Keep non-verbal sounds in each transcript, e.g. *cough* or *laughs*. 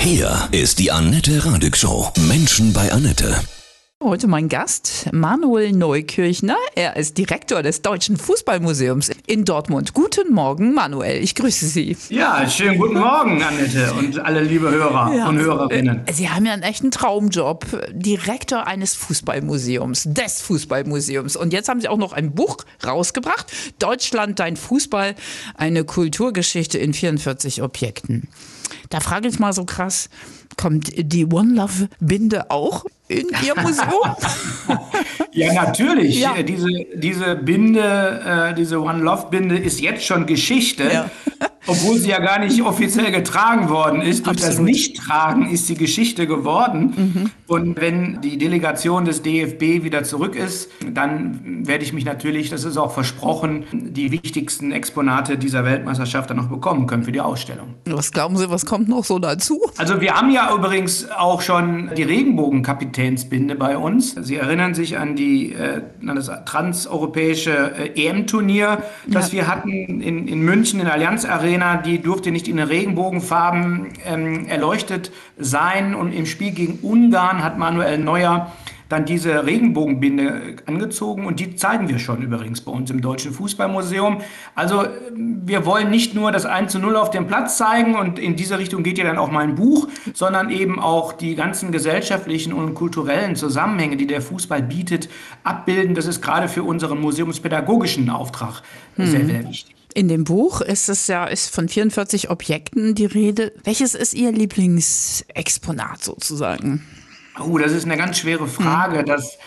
Hier ist die Annette Radig Show. Menschen bei Annette. Heute mein Gast, Manuel Neukirchner. Er ist Direktor des Deutschen Fußballmuseums in Dortmund. Guten Morgen, Manuel. Ich grüße Sie. Ja, schönen guten Morgen, Annette und alle liebe Hörer ja. und Hörerinnen. Sie haben ja einen echten Traumjob. Direktor eines Fußballmuseums, des Fußballmuseums. Und jetzt haben Sie auch noch ein Buch rausgebracht. Deutschland, dein Fußball, eine Kulturgeschichte in 44 Objekten. Da frage ich mal so krass, kommt die One Love Binde auch in Ihr Museum? *laughs* ja, natürlich. Ja. Diese, diese Binde, äh, diese One Love Binde ist jetzt schon Geschichte. Ja obwohl sie ja gar nicht offiziell getragen worden ist. Durch Absolut. das Nichttragen ist sie Geschichte geworden. Mhm. Und wenn die Delegation des DFB wieder zurück ist, dann werde ich mich natürlich, das ist auch versprochen, die wichtigsten Exponate dieser Weltmeisterschaft dann noch bekommen können für die Ausstellung. Was glauben Sie, was kommt noch so dazu? Also wir haben ja übrigens auch schon die Regenbogenkapitänsbinde bei uns. Sie erinnern sich an, die, äh, an das transeuropäische äh, EM-Turnier, das ja. wir hatten in, in München in der Allianz Arena Arena, die durfte nicht in den Regenbogenfarben ähm, erleuchtet sein. Und im Spiel gegen Ungarn hat Manuel Neuer dann diese Regenbogenbinde angezogen und die zeigen wir schon übrigens bei uns im Deutschen Fußballmuseum. Also wir wollen nicht nur das 1 zu 0 auf dem Platz zeigen und in diese Richtung geht ja dann auch mein Buch, sondern eben auch die ganzen gesellschaftlichen und kulturellen Zusammenhänge, die der Fußball bietet, abbilden. Das ist gerade für unseren museumspädagogischen Auftrag hm. sehr, sehr wichtig. In dem Buch ist es ja ist von 44 Objekten die Rede. Welches ist Ihr Lieblingsexponat sozusagen? Oh, das ist eine ganz schwere Frage. Hm. Das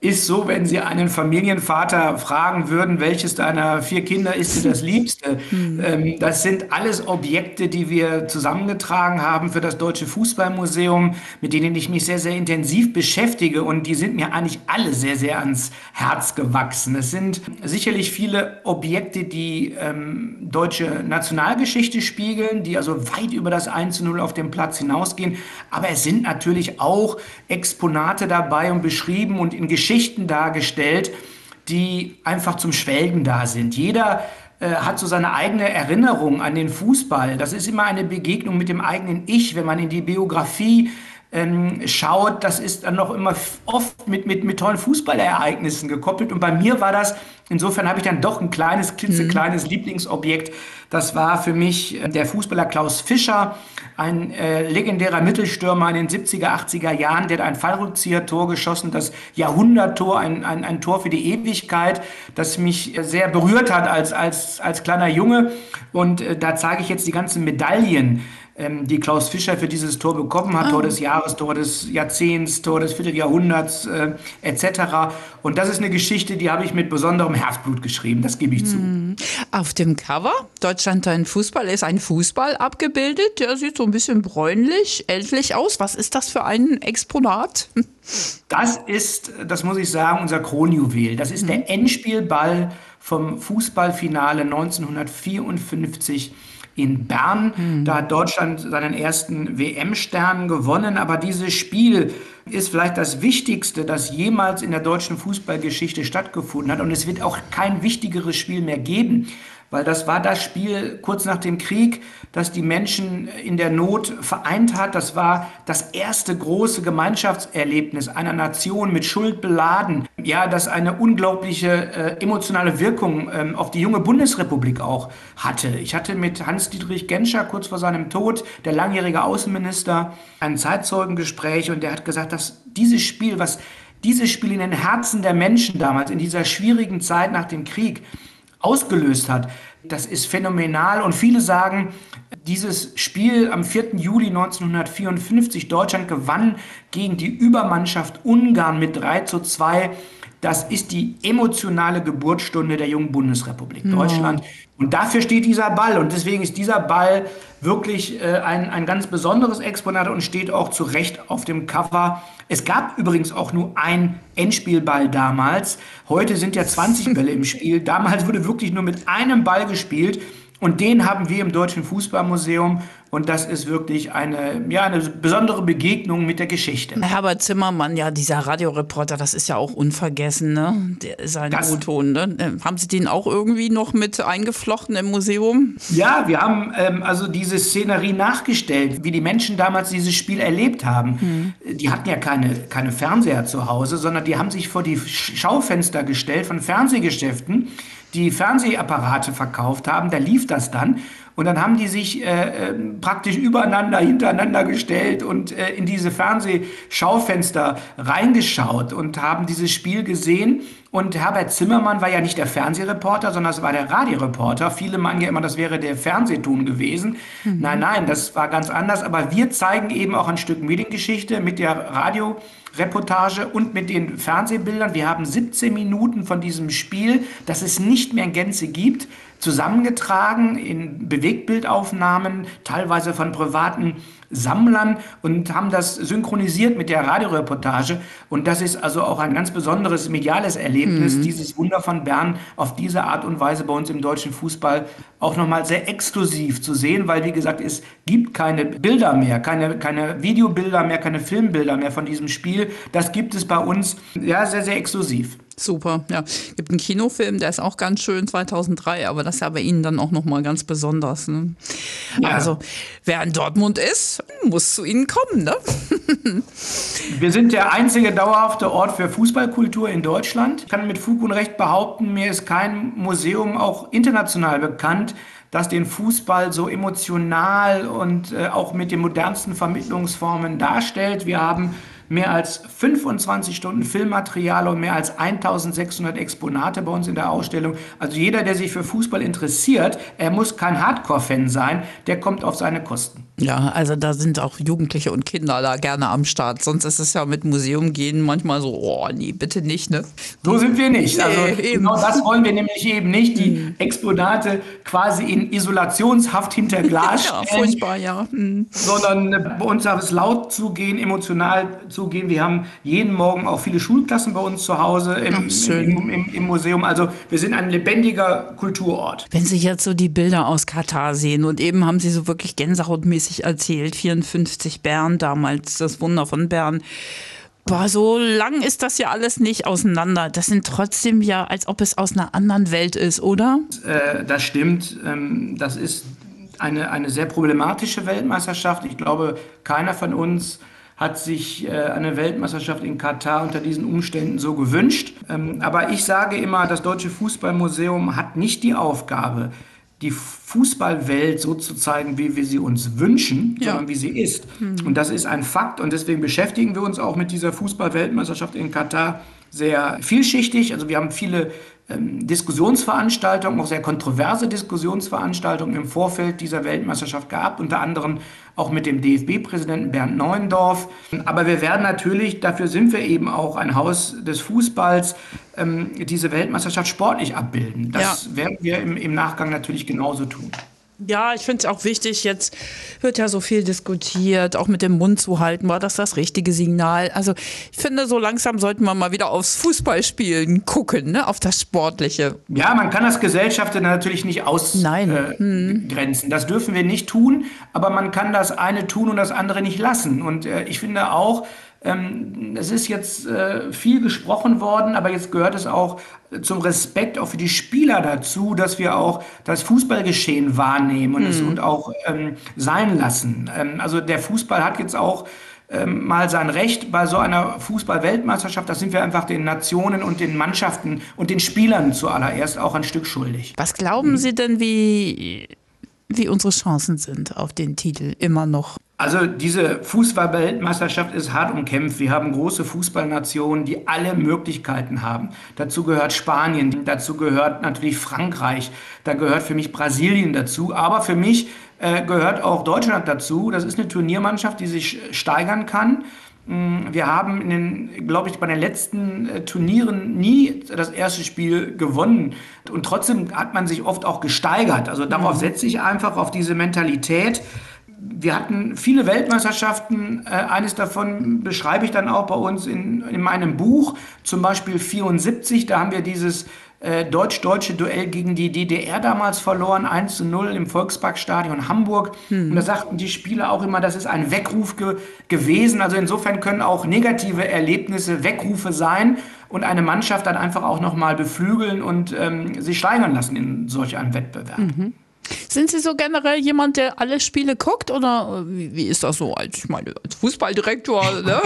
ist so, wenn Sie einen Familienvater fragen würden, welches deiner vier Kinder ist dir das Liebste? Mhm. *laughs* das sind alles Objekte, die wir zusammengetragen haben für das Deutsche Fußballmuseum, mit denen ich mich sehr, sehr intensiv beschäftige und die sind mir eigentlich alle sehr, sehr ans Herz gewachsen. Es sind sicherlich viele Objekte, die ähm, deutsche Nationalgeschichte spiegeln, die also weit über das 1 zu 0 auf dem Platz hinausgehen, aber es sind natürlich auch Exponate dabei und beschrieben und in Geschichte Geschichten dargestellt, die einfach zum Schwelgen da sind. Jeder äh, hat so seine eigene Erinnerung an den Fußball. Das ist immer eine Begegnung mit dem eigenen Ich, wenn man in die Biografie ähm, schaut, das ist dann noch immer oft mit, mit, mit tollen Fußballereignissen gekoppelt. Und bei mir war das, insofern habe ich dann doch ein kleines, klitzekleines mhm. Lieblingsobjekt. Das war für mich äh, der Fußballer Klaus Fischer, ein äh, legendärer Mittelstürmer in den 70er, 80er Jahren, der hat ein Fallrückzieher-Tor geschossen, das Jahrhunderttor, ein, ein, ein Tor für die Ewigkeit, das mich sehr berührt hat als, als, als kleiner Junge. Und äh, da zeige ich jetzt die ganzen Medaillen ähm, die Klaus Fischer für dieses Tor bekommen hat, ah. Tor des Jahres, Tor des Jahrzehnts, Tor des Vierteljahrhunderts äh, etc. Und das ist eine Geschichte, die habe ich mit besonderem Herzblut geschrieben, das gebe ich zu. Auf dem Cover Deutschland ein Fußball ist ein Fußball abgebildet, der sieht so ein bisschen bräunlich, ältlich aus. Was ist das für ein Exponat? Das ist, das muss ich sagen, unser Kronjuwel. Das ist mhm. der Endspielball vom Fußballfinale 1954 in Bern. Mhm. Da hat Deutschland seinen ersten WM-Stern gewonnen. Aber dieses Spiel ist vielleicht das Wichtigste, das jemals in der deutschen Fußballgeschichte stattgefunden hat. Und es wird auch kein wichtigeres Spiel mehr geben weil das war das Spiel kurz nach dem Krieg, das die Menschen in der Not vereint hat. Das war das erste große Gemeinschaftserlebnis einer Nation mit Schuld beladen. Ja, das eine unglaubliche äh, emotionale Wirkung ähm, auf die junge Bundesrepublik auch hatte. Ich hatte mit Hans-Dietrich Genscher kurz vor seinem Tod, der langjährige Außenminister, ein Zeitzeugengespräch und der hat gesagt, dass dieses Spiel, was dieses Spiel in den Herzen der Menschen damals, in dieser schwierigen Zeit nach dem Krieg, ausgelöst hat. Das ist phänomenal und viele sagen, dieses Spiel am 4. Juli 1954, Deutschland gewann gegen die Übermannschaft Ungarn mit 3 zu 2. Das ist die emotionale Geburtsstunde der jungen Bundesrepublik. Deutschland. Und dafür steht dieser Ball. Und deswegen ist dieser Ball wirklich äh, ein, ein ganz besonderes Exponat und steht auch zu Recht auf dem Cover. Es gab übrigens auch nur ein Endspielball damals. Heute sind ja 20 *laughs* Bälle im Spiel. Damals wurde wirklich nur mit einem Ball gespielt. Und den haben wir im Deutschen Fußballmuseum und das ist wirklich eine, ja, eine besondere Begegnung mit der Geschichte. Herbert Zimmermann, ja, dieser Radioreporter, das ist ja auch unvergessen, ne? Der ist ein O-Ton, ne? Äh, haben Sie den auch irgendwie noch mit eingeflochten im Museum? Ja, wir haben ähm, also diese Szenerie nachgestellt, wie die Menschen damals dieses Spiel erlebt haben. Mhm. Die hatten ja keine, keine Fernseher zu Hause, sondern die haben sich vor die Schaufenster gestellt von Fernsehgeschäften die Fernsehapparate verkauft haben, da lief das dann. Und dann haben die sich äh, ähm, praktisch übereinander, hintereinander gestellt und äh, in diese Fernsehschaufenster reingeschaut und haben dieses Spiel gesehen. Und Herbert Zimmermann war ja nicht der Fernsehreporter, sondern es war der Radioreporter. Viele meinen ja immer, das wäre der Fernsehton gewesen. Mhm. Nein, nein, das war ganz anders. Aber wir zeigen eben auch ein Stück Mediengeschichte mit der Radioreportage und mit den Fernsehbildern. Wir haben 17 Minuten von diesem Spiel, das es nicht mehr in Gänze gibt, zusammengetragen in Bewegtbildaufnahmen, teilweise von privaten Sammlern und haben das synchronisiert mit der Radioreportage. Und das ist also auch ein ganz besonderes mediales Erlebnis, mhm. dieses Wunder von Bern auf diese Art und Weise bei uns im deutschen Fußball auch nochmal sehr exklusiv zu sehen, weil wie gesagt, es gibt keine Bilder mehr, keine, keine Videobilder mehr, keine Filmbilder mehr von diesem Spiel. Das gibt es bei uns ja sehr, sehr exklusiv. Super, ja. Gibt einen Kinofilm, der ist auch ganz schön 2003, aber das ist ja bei Ihnen dann auch nochmal ganz besonders. Ne? Ja. Also, wer in Dortmund ist, muss zu Ihnen kommen, ne? *laughs* Wir sind der einzige dauerhafte Ort für Fußballkultur in Deutschland. Ich kann mit Fug und Recht behaupten, mir ist kein Museum auch international bekannt, das den Fußball so emotional und äh, auch mit den modernsten Vermittlungsformen darstellt. Wir haben mehr als 25 Stunden Filmmaterial und mehr als 1600 Exponate bei uns in der Ausstellung. Also jeder, der sich für Fußball interessiert, er muss kein Hardcore-Fan sein, der kommt auf seine Kosten. Ja, also da sind auch Jugendliche und Kinder da gerne am Start. Sonst ist es ja mit Museum gehen manchmal so, oh nee, bitte nicht, ne? So sind wir nicht. Also nee, genau das wollen wir nämlich eben nicht, die mhm. Exponate quasi in Isolationshaft hinter Glas *laughs* stellen. ja, furchtbar, ja. Mhm. Sondern äh, bei uns darf es laut zugehen, emotional zugehen. Wir haben jeden Morgen auch viele Schulklassen bei uns zu Hause im, Ach, im, im, im Museum. Also wir sind ein lebendiger Kulturort. Wenn Sie jetzt so die Bilder aus Katar sehen und eben haben Sie so wirklich gänsehautmäßig regelmäßig erzählt. 54 Bern, damals das Wunder von Bern. Boah, so lang ist das ja alles nicht auseinander. Das sind trotzdem ja, als ob es aus einer anderen Welt ist, oder? Äh, das stimmt. Ähm, das ist eine, eine sehr problematische Weltmeisterschaft. Ich glaube, keiner von uns hat sich äh, eine Weltmeisterschaft in Katar unter diesen Umständen so gewünscht. Ähm, aber ich sage immer, das Deutsche Fußballmuseum hat nicht die Aufgabe, die Fußballwelt so zu zeigen, wie wir sie uns wünschen, ja. sondern wie sie ist. Mhm. Und das ist ein Fakt und deswegen beschäftigen wir uns auch mit dieser Fußballweltmeisterschaft in Katar sehr vielschichtig. Also wir haben viele Diskussionsveranstaltungen, auch sehr kontroverse Diskussionsveranstaltungen im Vorfeld dieser Weltmeisterschaft gehabt, unter anderem auch mit dem DFB-Präsidenten Bernd Neuendorf. Aber wir werden natürlich, dafür sind wir eben auch ein Haus des Fußballs, ähm, diese Weltmeisterschaft sportlich abbilden. Das ja. werden wir im, im Nachgang natürlich genauso tun. Ja, ich finde es auch wichtig, jetzt wird ja so viel diskutiert, auch mit dem Mund zu halten, war das das richtige Signal? Also ich finde, so langsam sollten wir mal wieder aufs Fußballspielen gucken, ne? auf das Sportliche. Ja, man kann das Gesellschaft natürlich nicht ausgrenzen. Äh. Das dürfen wir nicht tun, aber man kann das eine tun und das andere nicht lassen. Und äh, ich finde auch, es ist jetzt äh, viel gesprochen worden, aber jetzt gehört es auch zum Respekt auch für die Spieler dazu, dass wir auch das Fußballgeschehen wahrnehmen und mhm. es und auch ähm, sein lassen. Ähm, also der Fußball hat jetzt auch ähm, mal sein Recht bei so einer Fußball-Weltmeisterschaft. Das sind wir einfach den Nationen und den Mannschaften und den Spielern zuallererst auch ein Stück schuldig. Was glauben mhm. Sie denn, wie, wie unsere Chancen sind auf den Titel immer noch? Also diese Fußball-Weltmeisterschaft ist hart umkämpft. Wir haben große Fußballnationen, die alle Möglichkeiten haben. Dazu gehört Spanien, dazu gehört natürlich Frankreich, da gehört für mich Brasilien dazu, aber für mich äh, gehört auch Deutschland dazu. Das ist eine Turniermannschaft, die sich steigern kann. Mm, wir haben in den, glaube ich, bei den letzten äh, Turnieren nie das erste Spiel gewonnen. Und trotzdem hat man sich oft auch gesteigert. Also darauf mhm. setze ich einfach auf diese Mentalität wir hatten viele Weltmeisterschaften. Äh, eines davon beschreibe ich dann auch bei uns in, in meinem Buch, zum Beispiel 74. Da haben wir dieses äh, deutsch-deutsche Duell gegen die DDR damals verloren, 1 zu 0 im Volksparkstadion Hamburg. Hm. Und da sagten die Spieler auch immer, das ist ein Weckruf ge gewesen. Also insofern können auch negative Erlebnisse Weckrufe sein und eine Mannschaft dann einfach auch nochmal beflügeln und ähm, sich steigern lassen in solch einem Wettbewerb. Mhm. Sind Sie so generell jemand, der alle Spiele guckt oder äh, wie, wie ist das so als, ich meine, als Fußballdirektor, *laughs* ne?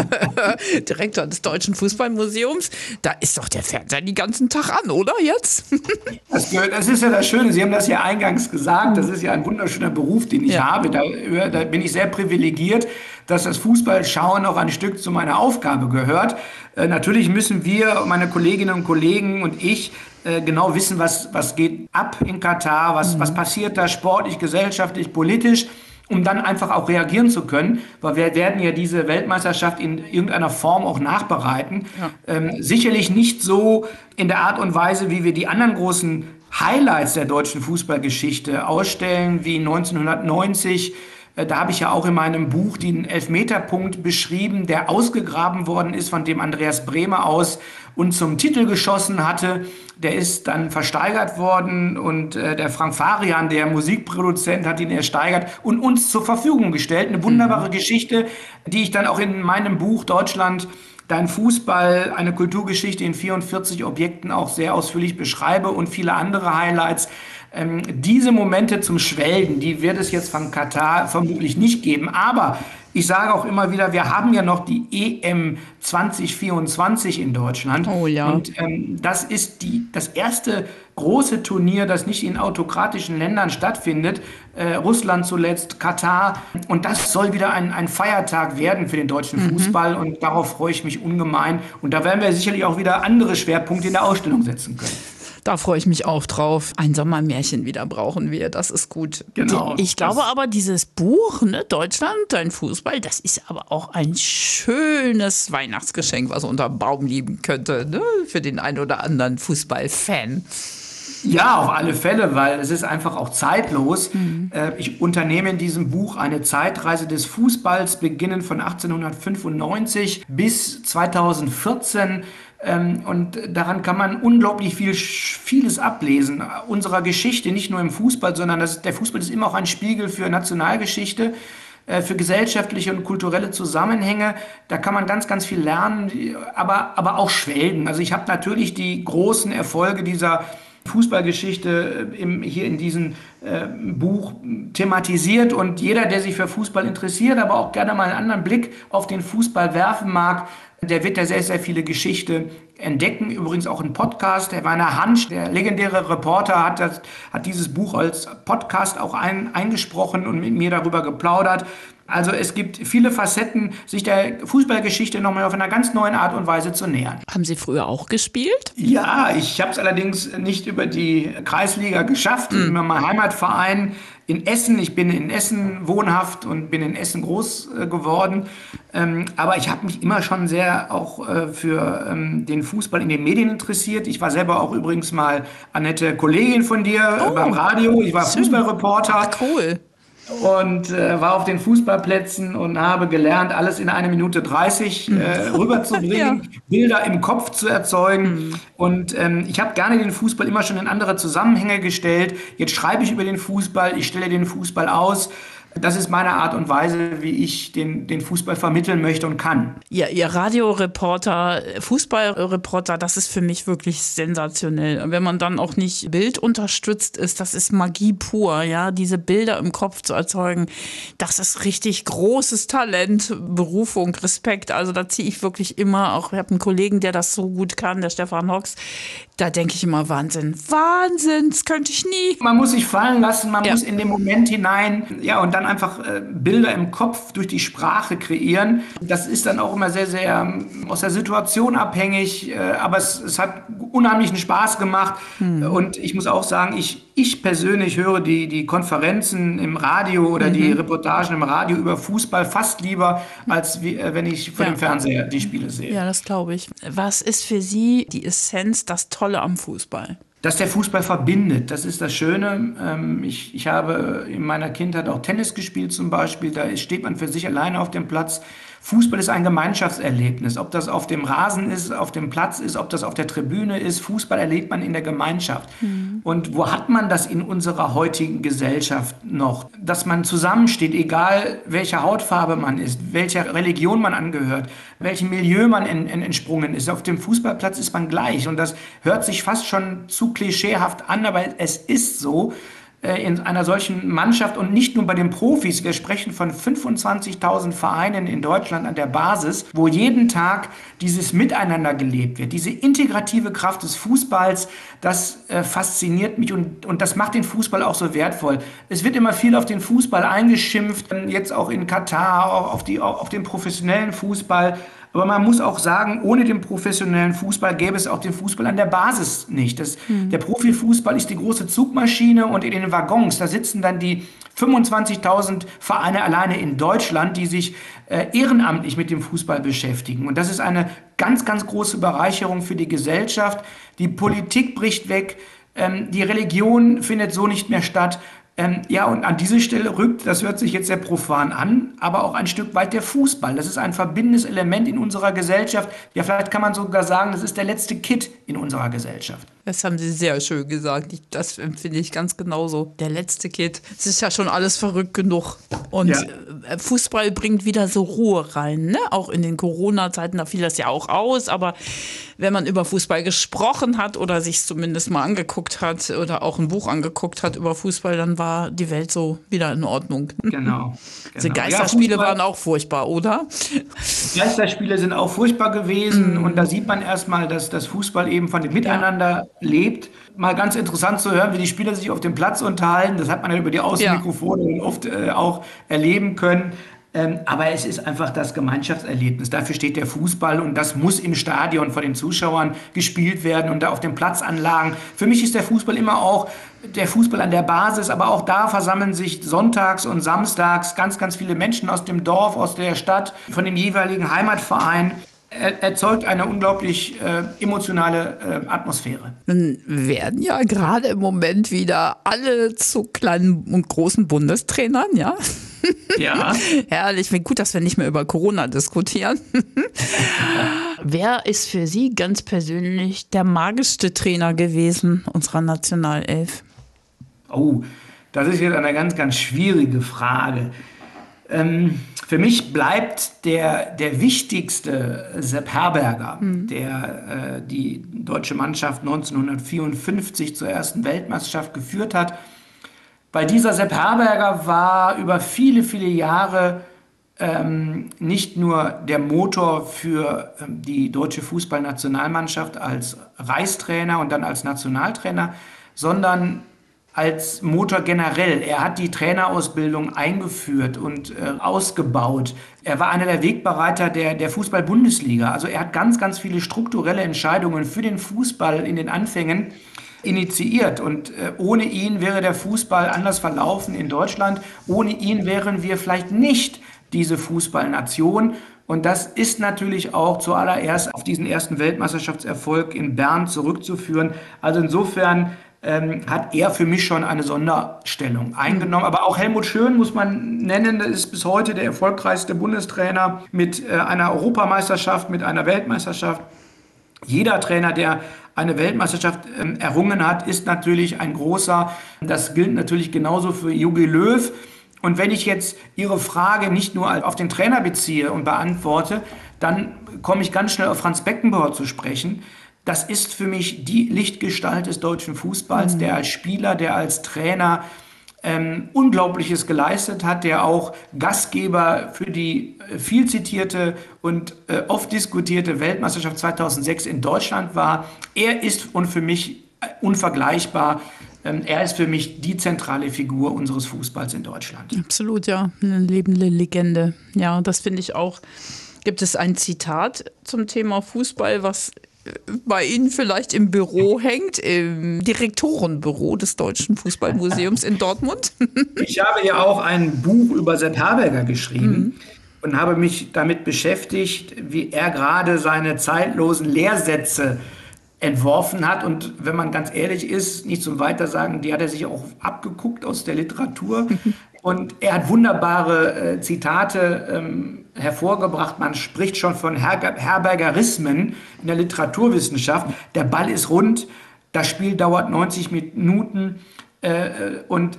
*laughs* Direktor des Deutschen Fußballmuseums, da ist doch der Fernseher den ganzen Tag an, oder jetzt? *laughs* das, das, ist ja das Schöne, Sie haben das ja eingangs gesagt, das ist ja ein wunderschöner Beruf, den ich ja. habe, da, da bin ich sehr privilegiert, dass das Fußballschauen auch ein Stück zu meiner Aufgabe gehört. Äh, natürlich müssen wir, meine Kolleginnen und Kollegen und ich, äh, genau wissen, was, was geht ab in Katar, was, mhm. was passiert da sportlich, gesellschaftlich, politisch, um dann einfach auch reagieren zu können, weil wir werden ja diese Weltmeisterschaft in irgendeiner Form auch nachbereiten. Ja. Ähm, sicherlich nicht so in der Art und Weise, wie wir die anderen großen Highlights der deutschen Fußballgeschichte ausstellen, wie 1990 äh, da habe ich ja auch in meinem Buch den Elfmeterpunkt beschrieben, der ausgegraben worden ist, von dem Andreas Bremer aus und zum Titel geschossen hatte. Der ist dann versteigert worden und äh, der Frank Farian, der Musikproduzent, hat ihn ersteigert und uns zur Verfügung gestellt. Eine wunderbare mhm. Geschichte, die ich dann auch in meinem Buch Deutschland Dein Fußball, eine Kulturgeschichte in 44 Objekten auch sehr ausführlich beschreibe und viele andere Highlights. Ähm, diese Momente zum Schwelgen, die wird es jetzt von Katar vermutlich nicht geben. Aber ich sage auch immer wieder, wir haben ja noch die EM 2024 in Deutschland. Oh ja. Und ähm, das ist die, das erste große Turnier, das nicht in autokratischen Ländern stattfindet. Äh, Russland zuletzt, Katar. Und das soll wieder ein, ein Feiertag werden für den deutschen mhm. Fußball. Und darauf freue ich mich ungemein. Und da werden wir sicherlich auch wieder andere Schwerpunkte in der Ausstellung setzen können. Da freue ich mich auch drauf. Ein Sommermärchen wieder brauchen wir. Das ist gut. Genau. Ich glaube aber, dieses Buch, ne, Deutschland, dein Fußball, das ist aber auch ein schönes Weihnachtsgeschenk, was unter Baum lieben könnte, ne, für den einen oder anderen Fußballfan. Ja, auf alle Fälle, weil es ist einfach auch zeitlos. Mhm. Äh, ich unternehme in diesem Buch eine Zeitreise des Fußballs, beginnend von 1895 bis 2014 ähm, und daran kann man unglaublich viel, vieles ablesen. Unserer Geschichte, nicht nur im Fußball, sondern das, der Fußball ist immer auch ein Spiegel für Nationalgeschichte, äh, für gesellschaftliche und kulturelle Zusammenhänge. Da kann man ganz, ganz viel lernen, aber, aber auch schwelgen. Also ich habe natürlich die großen Erfolge dieser Fußballgeschichte äh, im, hier in diesem äh, Buch thematisiert und jeder, der sich für Fußball interessiert, aber auch gerne mal einen anderen Blick auf den Fußball werfen mag, der wird da sehr, sehr viele Geschichte entdecken. Übrigens auch ein Podcast. Der Werner Hansch, der legendäre Reporter, hat, das, hat dieses Buch als Podcast auch ein, eingesprochen und mit mir darüber geplaudert. Also es gibt viele Facetten, sich der Fußballgeschichte nochmal auf einer ganz neuen Art und Weise zu nähern. Haben Sie früher auch gespielt? Ja, ich habe es allerdings nicht über die Kreisliga geschafft. Mhm. In meinem Heimatverein in Essen. Ich bin in Essen wohnhaft und bin in Essen groß äh, geworden. Ähm, aber ich habe mich immer schon sehr auch äh, für ähm, den Fußball in den Medien interessiert. Ich war selber auch übrigens mal Annette Kollegin von dir oh, beim Radio. Ich war schön. Fußballreporter. Ach, cool und äh, war auf den Fußballplätzen und habe gelernt, alles in eine Minute 30 äh, *laughs* rüberzubringen, ja. Bilder im Kopf zu erzeugen. Mhm. Und ähm, ich habe gerne den Fußball immer schon in andere Zusammenhänge gestellt. Jetzt schreibe ich über den Fußball, ich stelle den Fußball aus. Das ist meine Art und Weise, wie ich den, den Fußball vermitteln möchte und kann. Ja, Ihr Radioreporter, Fußballreporter, das ist für mich wirklich sensationell. Wenn man dann auch nicht bildunterstützt ist, das ist Magie pur, ja, diese Bilder im Kopf zu erzeugen, das ist richtig großes Talent, Berufung, Respekt. Also da ziehe ich wirklich immer, auch ich habe einen Kollegen, der das so gut kann, der Stefan Hox, da denke ich immer Wahnsinn, Wahnsinn, das könnte ich nie. Man muss sich fallen lassen, man ja. muss in den Moment hinein, ja, und dann einfach äh, Bilder im Kopf durch die Sprache kreieren. Das ist dann auch immer sehr, sehr ähm, aus der Situation abhängig, äh, aber es, es hat unheimlichen Spaß gemacht. Hm. Und ich muss auch sagen, ich, ich persönlich höre die, die Konferenzen im Radio oder mhm. die Reportagen im Radio über Fußball fast lieber, als wie, äh, wenn ich vor ja. dem Fernseher die Spiele sehe. Ja, das glaube ich. Was ist für Sie die Essenz, das Tolle am Fußball? Dass der Fußball verbindet, das ist das Schöne. Ähm, ich, ich habe in meiner Kindheit auch Tennis gespielt zum Beispiel. Da steht man für sich alleine auf dem Platz. Fußball ist ein Gemeinschaftserlebnis. Ob das auf dem Rasen ist, auf dem Platz ist, ob das auf der Tribüne ist, Fußball erlebt man in der Gemeinschaft. Mhm. Und wo hat man das in unserer heutigen Gesellschaft noch? Dass man zusammensteht, egal welcher Hautfarbe man ist, welcher Religion man angehört, welchem Milieu man in, in, entsprungen ist. Auf dem Fußballplatz ist man gleich. Und das hört sich fast schon zu klischeehaft an, aber es ist so. Äh, in einer solchen Mannschaft und nicht nur bei den Profis. Wir sprechen von 25.000 Vereinen in Deutschland an der Basis, wo jeden Tag dieses Miteinander gelebt wird. Diese integrative Kraft des Fußballs, das äh, fasziniert mich und, und das macht den Fußball auch so wertvoll. Es wird immer viel auf den Fußball eingeschimpft, jetzt auch in Katar, auch auf, die, auch auf den professionellen Fußball. Aber man muss auch sagen, ohne den professionellen Fußball gäbe es auch den Fußball an der Basis nicht. Das, mhm. Der Profifußball ist die große Zugmaschine und in den Waggons, da sitzen dann die 25.000 Vereine alleine in Deutschland, die sich äh, ehrenamtlich mit dem Fußball beschäftigen. Und das ist eine ganz, ganz große Bereicherung für die Gesellschaft. Die Politik bricht weg. Ähm, die Religion findet so nicht mehr statt. Ähm, ja, und an diese Stelle rückt, das hört sich jetzt sehr profan an, aber auch ein Stück weit der Fußball. Das ist ein verbindendes Element in unserer Gesellschaft. Ja, vielleicht kann man sogar sagen, das ist der letzte Kit in unserer Gesellschaft. Das haben Sie sehr schön gesagt. Das empfinde ich ganz genauso. Der letzte Kid. Es ist ja schon alles verrückt genug. Und ja. Äh, Fußball bringt wieder so Ruhe rein. Ne? Auch in den Corona-Zeiten, da fiel das ja auch aus. Aber wenn man über Fußball gesprochen hat oder sich zumindest mal angeguckt hat oder auch ein Buch angeguckt hat über Fußball, dann war die Welt so wieder in Ordnung. *laughs* Genau. genau. Diese Geisterspiele ja, waren auch furchtbar, oder? *laughs* Geisterspiele sind auch furchtbar gewesen. Mhm. Und da sieht man erstmal, dass das Fußball eben von dem Miteinander lebt. Mal ganz interessant zu hören, wie die Spieler sich auf dem Platz unterhalten. Das hat man ja über die Außenmikrofone ja. oft äh, auch erleben können. Ähm, aber es ist einfach das Gemeinschaftserlebnis. Dafür steht der Fußball und das muss im Stadion vor den Zuschauern gespielt werden und da auf den Platzanlagen. Für mich ist der Fußball immer auch der Fußball an der Basis, aber auch da versammeln sich sonntags und samstags ganz, ganz viele Menschen aus dem Dorf, aus der Stadt, von dem jeweiligen Heimatverein erzeugt eine unglaublich äh, emotionale äh, Atmosphäre. Dann werden ja gerade im Moment wieder alle zu kleinen und großen Bundestrainern, ja? *laughs* Ja. Herrlich, gut, dass wir nicht mehr über Corona diskutieren. *laughs* Wer ist für Sie ganz persönlich der magischste Trainer gewesen unserer Nationalelf? Oh, das ist jetzt eine ganz, ganz schwierige Frage. Ähm, für mich bleibt der, der wichtigste Sepp Herberger, mhm. der äh, die deutsche Mannschaft 1954 zur ersten Weltmeisterschaft geführt hat. Weil dieser Sepp Herberger war über viele, viele Jahre ähm, nicht nur der Motor für ähm, die deutsche Fußballnationalmannschaft als Reichstrainer und dann als Nationaltrainer, sondern als Motor generell. Er hat die Trainerausbildung eingeführt und äh, ausgebaut. Er war einer der Wegbereiter der, der Fußball-Bundesliga. Also er hat ganz, ganz viele strukturelle Entscheidungen für den Fußball in den Anfängen initiiert. Und äh, ohne ihn wäre der Fußball anders verlaufen in Deutschland. Ohne ihn wären wir vielleicht nicht diese Fußballnation. Und das ist natürlich auch zuallererst auf diesen ersten Weltmeisterschaftserfolg in Bern zurückzuführen. Also insofern ähm, hat er für mich schon eine Sonderstellung eingenommen. Aber auch Helmut Schön muss man nennen, ist bis heute der erfolgreichste Bundestrainer mit äh, einer Europameisterschaft, mit einer Weltmeisterschaft. Jeder Trainer, der eine Weltmeisterschaft ähm, errungen hat, ist natürlich ein großer. Das gilt natürlich genauso für Jogi Löw. Und wenn ich jetzt Ihre Frage nicht nur auf den Trainer beziehe und beantworte, dann komme ich ganz schnell auf Franz Beckenbauer zu sprechen. Das ist für mich die Lichtgestalt des deutschen Fußballs, mhm. der als Spieler, der als Trainer ähm, Unglaubliches geleistet hat, der auch Gastgeber für die äh, viel zitierte und äh, oft diskutierte Weltmeisterschaft 2006 in Deutschland war. Er ist und für mich äh, unvergleichbar. Ähm, er ist für mich die zentrale Figur unseres Fußballs in Deutschland. Absolut, ja. Eine lebende Legende. Ja, das finde ich auch. Gibt es ein Zitat zum Thema Fußball, was bei Ihnen vielleicht im Büro hängt, im Direktorenbüro des Deutschen Fußballmuseums in Dortmund? *laughs* Ich habe ja auch ein Buch über Sepp Herberger geschrieben mhm. und habe mich damit beschäftigt, wie er gerade seine zeitlosen Lehrsätze entworfen hat. Und wenn man ganz ehrlich ist, nicht zum Weitersagen, die hat er sich auch abgeguckt aus der Literatur. *laughs* Und er hat wunderbare äh, Zitate ähm, hervorgebracht. Man spricht schon von Her Herbergerismen in der Literaturwissenschaft. Der Ball ist rund, das Spiel dauert 90 Minuten. Äh, und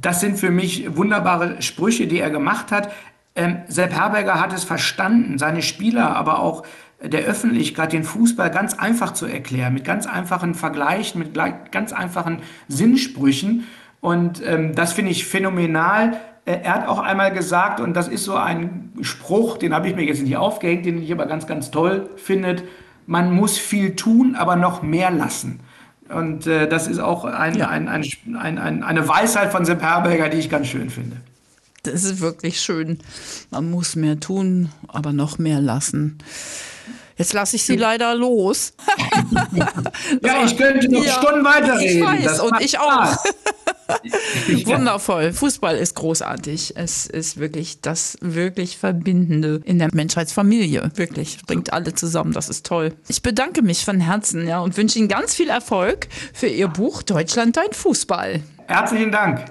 das sind für mich wunderbare Sprüche, die er gemacht hat. Ähm, Sepp Herberger hat es verstanden, seine Spieler, aber auch der Öffentlichkeit den Fußball ganz einfach zu erklären, mit ganz einfachen Vergleichen, mit ganz einfachen Sinnsprüchen. Und ähm, das finde ich phänomenal. Äh, er hat auch einmal gesagt, und das ist so ein Spruch, den habe ich mir jetzt nicht aufgehängt, den ich aber ganz, ganz toll finde, man muss viel tun, aber noch mehr lassen. Und äh, das ist auch ein, ja. ein, ein, ein, eine Weisheit von Sepp Herberger, die ich ganz schön finde. Das ist wirklich schön. Man muss mehr tun, aber noch mehr lassen. Jetzt lasse ich Sie leider los. *laughs* *laughs* ja, ich könnte noch ja, Stunden weiterreden. Ich weiß, und ich auch. *laughs* Wundervoll. Fußball ist großartig. Es ist wirklich das wirklich Verbindende in der Menschheitsfamilie. Wirklich. Bringt alle zusammen. Das ist toll. Ich bedanke mich von Herzen ja, und wünsche Ihnen ganz viel Erfolg für Ihr Buch Deutschland, dein Fußball. Herzlichen Dank.